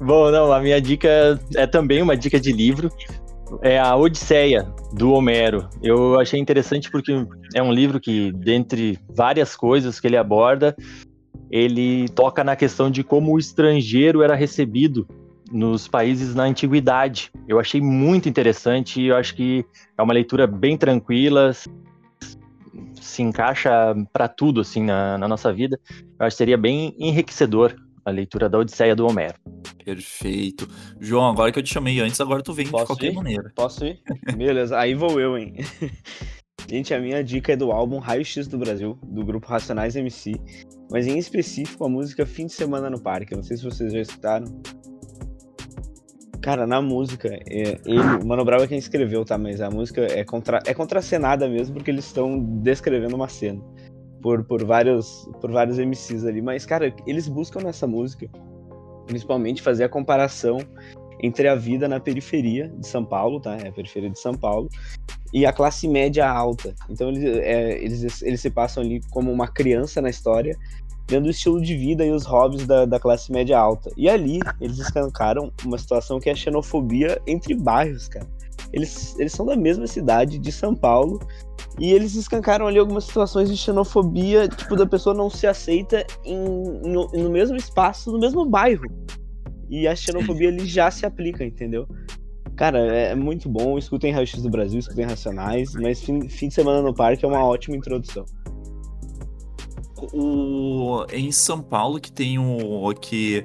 S5: Bom, não, a minha dica é também uma dica de livro. É a Odisseia, do Homero. Eu achei interessante porque é um livro que, dentre várias coisas que ele aborda, ele toca na questão de como o estrangeiro era recebido nos países na antiguidade. Eu achei muito interessante e eu acho que é uma leitura bem tranquila, se encaixa para tudo assim na, na nossa vida. Eu acho que seria bem enriquecedor a leitura da Odisseia do Homero.
S1: Perfeito. João, agora que eu te chamei antes, agora tu vem de
S3: Posso
S1: qualquer
S3: ir?
S1: maneira.
S3: Posso ir? Beleza, aí vou eu, hein? Gente, a minha dica é do álbum Raio X do Brasil, do grupo Racionais MC, mas em específico a música Fim de Semana no Parque. Eu não sei se vocês já escutaram. Cara, na música, é, ele, o Mano Brown é quem escreveu, tá? Mas a música é, contra, é contracenada mesmo, porque eles estão descrevendo uma cena por, por, vários, por vários MCs ali. Mas, cara, eles buscam nessa música, principalmente, fazer a comparação entre a vida na periferia de São Paulo, tá? É a periferia de São Paulo, e a classe média alta. Então eles, é, eles, eles se passam ali como uma criança na história, vendo o estilo de vida e os hobbies da, da classe média alta. E ali eles escancaram uma situação que é a xenofobia entre bairros, cara. Eles, eles são da mesma cidade de São Paulo e eles escancaram ali algumas situações de xenofobia, tipo, da pessoa não se aceita em, em- no mesmo espaço, no mesmo bairro. E a xenofobia ali já se aplica, entendeu? Cara, é muito bom. Escutem Raio X do Brasil, escutem Racionais, mas fim, fim de semana no parque é uma ótima introdução.
S1: O, em São Paulo que tem um que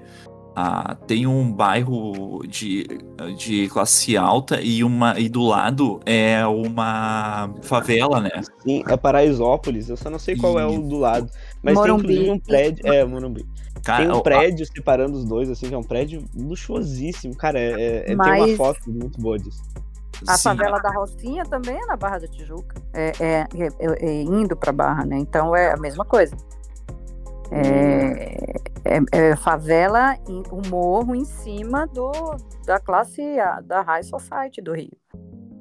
S1: ah, tem um bairro de, de classe alta e uma e do lado é uma favela, né?
S3: Sim, é Paraisópolis, eu só não sei qual é o do lado. Mas
S4: Morumbi.
S3: tem inclusive um prédio. É, Morumbi.
S1: Cara,
S3: Tem um prédio separando os dois, assim, que é um prédio luxuosíssimo. Cara, é, é- é- tem uma
S4: Mas-
S3: foto muito boa disso.
S4: A
S1: sim,
S4: favela da Rocinha também é na Barra da Tijuca. É, é- é- é indo para Barra, né? Então é a mesma coisa. É, é- é favela, em- o morro em cima do, da classe A, da High Society do Rio.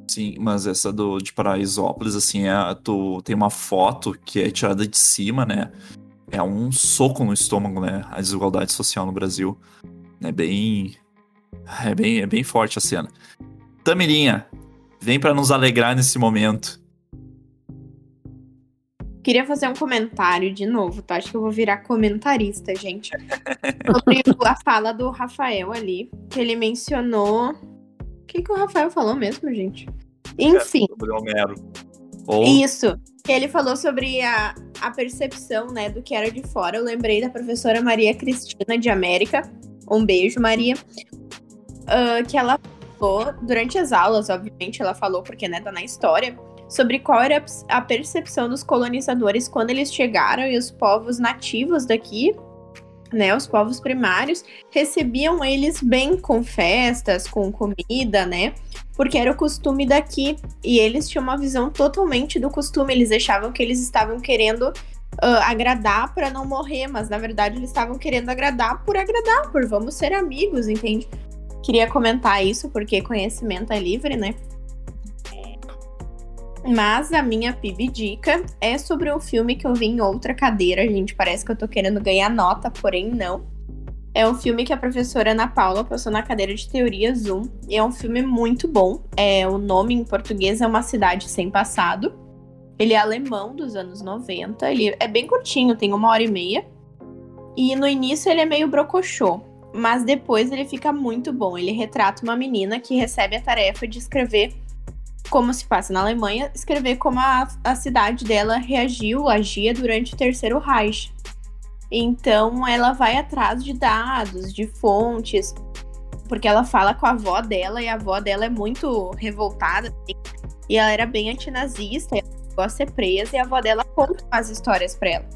S1: Sim, mas essa do, de Paraisópolis, assim, é, tu tem uma foto que é tirada de cima, né? É um soco no estômago, né? A desigualdade social no Brasil. É bem. É bem, é bem forte a cena. Tamirinha, vem pra nos alegrar nesse momento.
S2: Queria fazer um comentário de novo, tá? Acho que eu vou virar comentarista, gente. Sobre a fala do Rafael ali, que ele mencionou. O que, que o Rafael falou mesmo, gente? Enfim.
S1: Sobre o Homero. Ou
S2: Isso. Ele falou sobre a, a percepção, né, do que era de fora. Eu lembrei da professora Maria Cristina de América. Um beijo, Maria. Ah, que ela falou, durante as aulas, obviamente, ela falou, porque, né, tá na história, sobre qual era a percepção dos colonizadores quando eles chegaram e os povos nativos daqui, né, os povos primários, recebiam eles bem com festas, com comida, né? Porque era o costume daqui. E eles tinham uma visão totalmente do costume. Eles achavam que eles estavam querendo ah, agradar para não morrer, mas na verdade eles estavam querendo agradar por agradar, por vamos ser amigos, entende? Queria comentar isso porque conhecimento é livre, né? Mas a minha PIB dica é sobre um filme que eu vi em outra cadeira, gente. Parece que eu tô querendo ganhar nota, porém não. É um filme que a professora Ana Paula passou na cadeira de teoria Zoom. E é um filme muito bom. É, o nome em português é Uma Cidade Sem Passado. Ele é alemão dos anos 90. Ele é bem curtinho, tem uma hora e meia. E no início ele é meio brocochô. Mas depois ele fica muito bom. Ele retrata uma menina que recebe a tarefa de escrever como se passa na Alemanha, escrever como a, a cidade dela reagiu, agia durante o Terceiro Reich. Então ela vai atrás de dados, de fontes, porque ela fala com a avó dela e a avó dela é muito revoltada e ela era bem antinazista, ela chegou a ser presa e a avó dela conta as histórias para ela.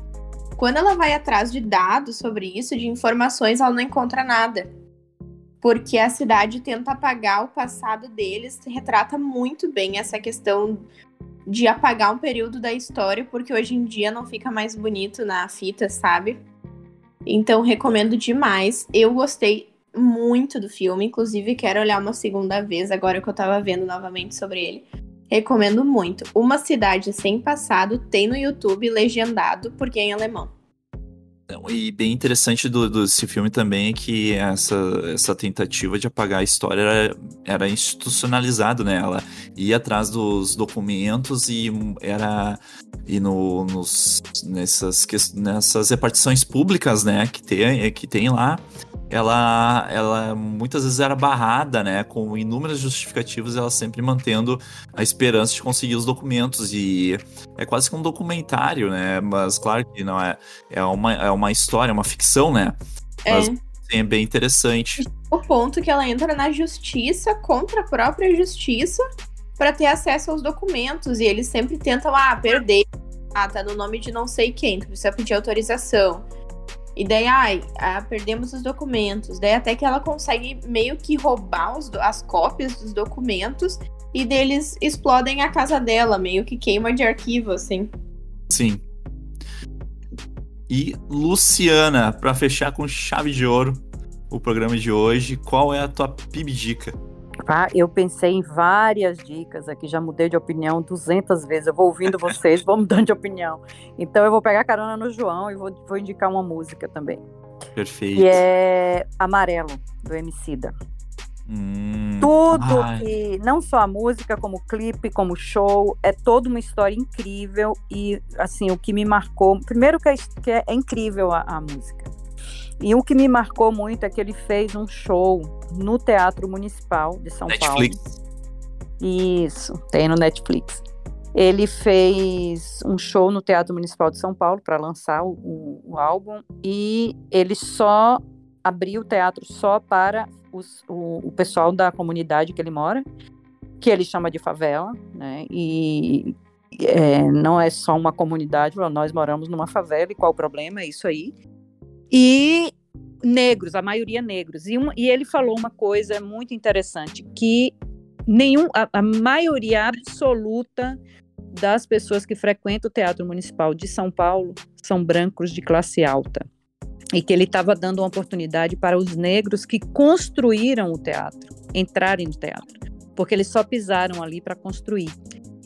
S2: Quando ela vai atrás de dados sobre isso, de informações, ela não encontra nada porque a cidade tenta apagar o passado deles, retrata muito bem essa questão de apagar um período da história, porque hoje em dia não fica mais bonito na fita, sabe? Então recomendo demais. Eu gostei muito do filme, inclusive quero olhar uma segunda vez agora que eu tava vendo novamente sobre ele. Recomendo muito. Uma cidade sem passado tem no YouTube legendado porque é em alemão.
S1: E bem interessante do, desse filme também é que essa, essa tentativa de apagar a história era, era institucionalizado, né? Ela ia atrás dos documentos e era e no, nos, nessas, nessas repartições públicas, né, que tem, que tem lá, ela, ela muitas vezes era barrada, né, com inúmeras justificativas, ela sempre mantendo a esperança de conseguir os documentos e é quase que um documentário, né, mas claro que não é, é uma, é uma história, uma ficção, né, mas é. é bem interessante.
S2: O ponto que ela entra na justiça contra a própria justiça para ter acesso aos documentos e eles sempre tentam, ah, perder, ah, tá no nome de não sei quem, precisa pedir autorização. E daí, ai, ah, perdemos os documentos. Daí até que ela consegue meio que roubar os, as cópias dos documentos e deles explodem a casa dela, meio que queima de arquivo, assim.
S1: Sim. E Luciana, para fechar com chave de ouro o programa de hoje, qual é a tua PIB dica?
S4: Ah, eu pensei em várias dicas aqui, já mudei de opinião 200 vezes. Eu vou ouvindo vocês, vou mudando de opinião. Então eu vou pegar carona no João e vou, vou indicar uma música também.
S1: Perfeito.
S4: Que é Amarelo, do Emicida. Hum, Tudo ai. que, não só a música, como o clipe, como o show, é toda uma história incrível. E, assim, o que me marcou. Primeiro, que é, que é incrível a, a música. E o que me marcou muito é que ele fez um show no Teatro Municipal de São
S1: Netflix.
S4: Paulo. Isso, tem no Netflix. Ele fez um show no Teatro Municipal de São Paulo para lançar o, o, álbum e ele só abriu o teatro só para os, o, o pessoal da comunidade que ele mora, que ele chama de favela, né? E é, não é só uma comunidade, nós moramos numa favela e qual o problema? É isso aí e negros, a maioria negros. E, e ele falou uma coisa muito interessante, que nenhum, a, a maioria absoluta das pessoas que frequentam o Teatro Municipal de São Paulo são brancos de classe alta. E que ele estava dando uma oportunidade para os negros que construíram o teatro entrarem no teatro, porque eles só pisaram ali para construir.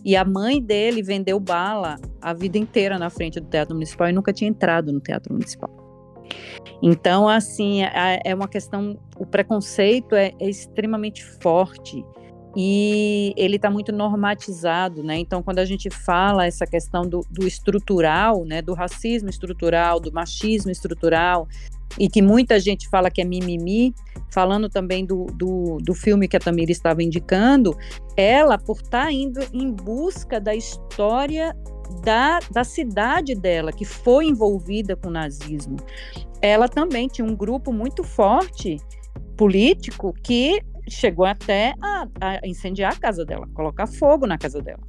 S4: E a mãe dele vendeu bala a vida inteira na frente do Teatro Municipal e nunca tinha entrado no Teatro Municipal. Então, assim, é, uma questão. O preconceito é, é extremamente forte e ele está muito normatizado, né? Então, quando a gente fala essa questão do, do, estrutural, né, do racismo estrutural, do machismo estrutural, e que muita gente fala que é mimimi, falando também do, do, do filme que a Tamira estava indicando, ela, por estar tá indo em busca da história da, da cidade dela, que foi envolvida com o nazismo. Ela também tinha um grupo muito forte político que chegou até a, a incendiar a casa dela, colocar fogo na casa dela.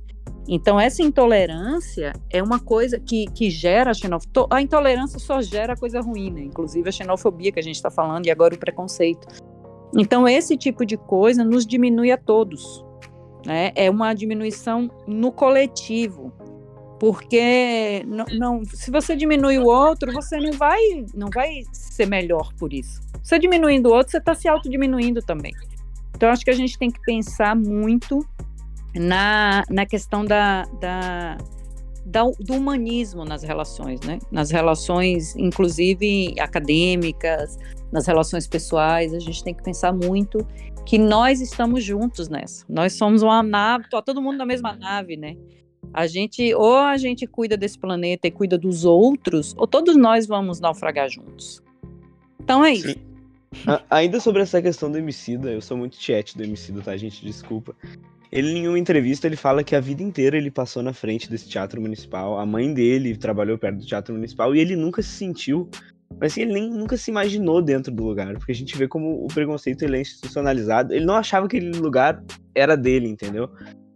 S4: Então, essa intolerância é uma coisa que, que gera a xenofobia. A intolerância só gera coisa ruim, né? Inclusive a xenofobia que a gente está falando e agora o preconceito. Então, esse tipo de coisa nos diminui a todos. Né? É uma diminuição no coletivo porque não, não, se você diminui o outro, você não vai, não vai ser melhor por isso. Você diminuindo o outro, você está se autodiminuindo também. Então, acho que a gente tem que pensar muito na, na questão da, da, da, do humanismo nas relações, né? Nas relações, inclusive acadêmicas, nas relações pessoais, a gente tem que pensar muito que nós estamos juntos nessa. Nós somos uma nave, tá todo mundo na mesma nave, né? A gente, ou a gente cuida desse planeta e cuida dos outros, ou todos nós vamos naufragar juntos. Então é isso.
S3: Ainda sobre essa questão do Emicida, eu sou muito chat do Emicida, tá, gente? Desculpa. Ele, em uma entrevista, ele fala que a vida inteira ele passou na frente desse teatro municipal. A mãe dele trabalhou perto do teatro municipal e ele nunca se sentiu. Mas assim, ele nem nunca se imaginou dentro do lugar. Porque a gente vê como o preconceito ele é institucionalizado. Ele não achava que aquele lugar era dele, entendeu?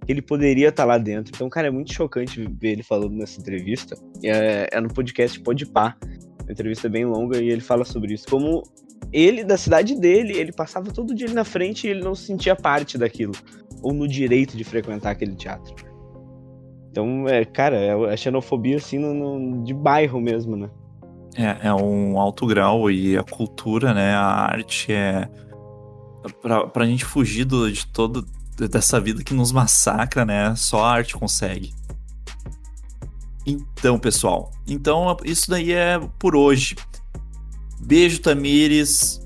S3: Ele poderia estar lá dentro. Então, cara, é muito chocante ver ele falando nessa entrevista. É, é no podcast Podpah. Uma entrevista bem longa e ele fala sobre isso. Como ele, da cidade dele, ele passava todo dia ali na frente e ele não se sentia parte daquilo ou no direito de frequentar aquele teatro. Então, é, cara, é a xenofobia assim no, no, de bairro mesmo, né?
S1: É, é um alto grau e a cultura, né? A arte é. Pra, pra gente fugir do, de todo dessa vida que nos massacra, né? Só a arte consegue. Então, pessoal. Então, isso daí é por hoje. Beijo, Tamires.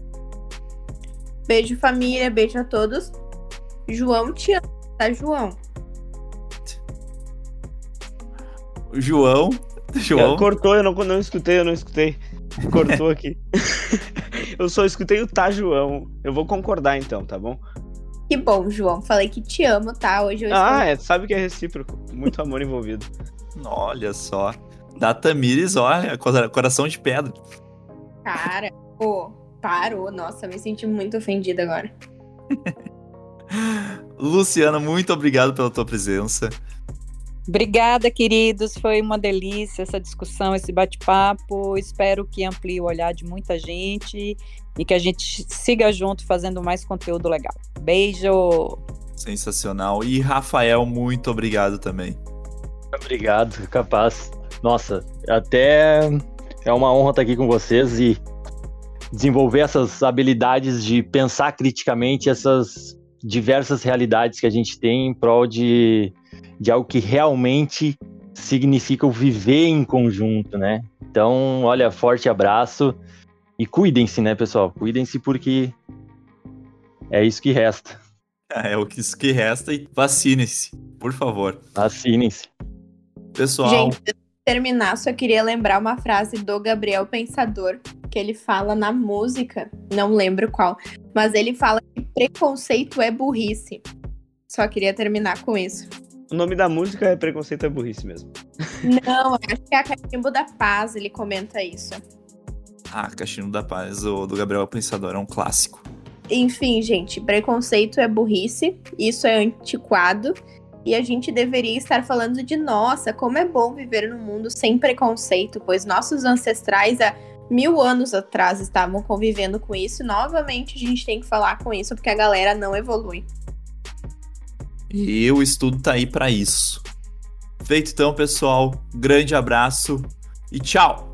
S2: Beijo, família. Beijo a todos. João te ama, tá, João?
S1: João. João.
S3: Cortou, eu não, não escutei, eu não escutei. Cortou aqui. eu só escutei o tá, João. Eu vou concordar então, tá bom?
S2: Que bom, João. Falei que te amo, tá? Hoje eu
S3: Ah, estou... é, sabe que é recíproco. Muito amor envolvido.
S1: Olha só. Da Tamires, olha, coração de pedra.
S2: Cara, pô, parou. Nossa, me senti muito ofendida agora.
S1: Luciana, muito obrigado pela tua presença.
S4: Obrigada, queridos. Foi uma delícia essa discussão, esse bate-papo. Espero que amplie o olhar de muita gente e que a gente siga junto fazendo mais conteúdo legal. Beijo!
S1: Sensacional. E Rafael, muito obrigado também.
S5: Obrigado, capaz. Nossa, até é uma honra estar aqui com vocês e desenvolver essas habilidades de pensar criticamente essas diversas realidades que a gente tem em prol de, de algo que realmente significa o viver em conjunto, né? Então, olha, forte abraço e cuidem-se, né, pessoal? Cuidem-se porque é isso que resta.
S1: É, é o que isso que resta e vacinem-se, por favor.
S5: Vacinem-se.
S1: Pessoal.
S2: Gente, terminar, só queria lembrar uma frase do Gabriel Pensador, que ele fala na música, não lembro qual, mas ele fala que preconceito é burrice. Só queria terminar com isso.
S3: O nome da música é Preconceito é Burrice mesmo.
S2: Não, acho que é a Cachimbo da Paz, ele comenta isso.
S1: Ah, Cachimbo da Paz, o do Gabriel Pensador, é um clássico.
S2: Enfim, gente, preconceito é burrice, isso é antiquado, e a gente deveria estar falando de nossa, como é bom viver num mundo sem preconceito, pois nossos ancestrais há mil anos atrás estavam convivendo com isso. E novamente a gente tem que falar com isso porque a galera não evolui.
S1: E o estudo tá aí para isso. Feito então, pessoal. Grande abraço e tchau!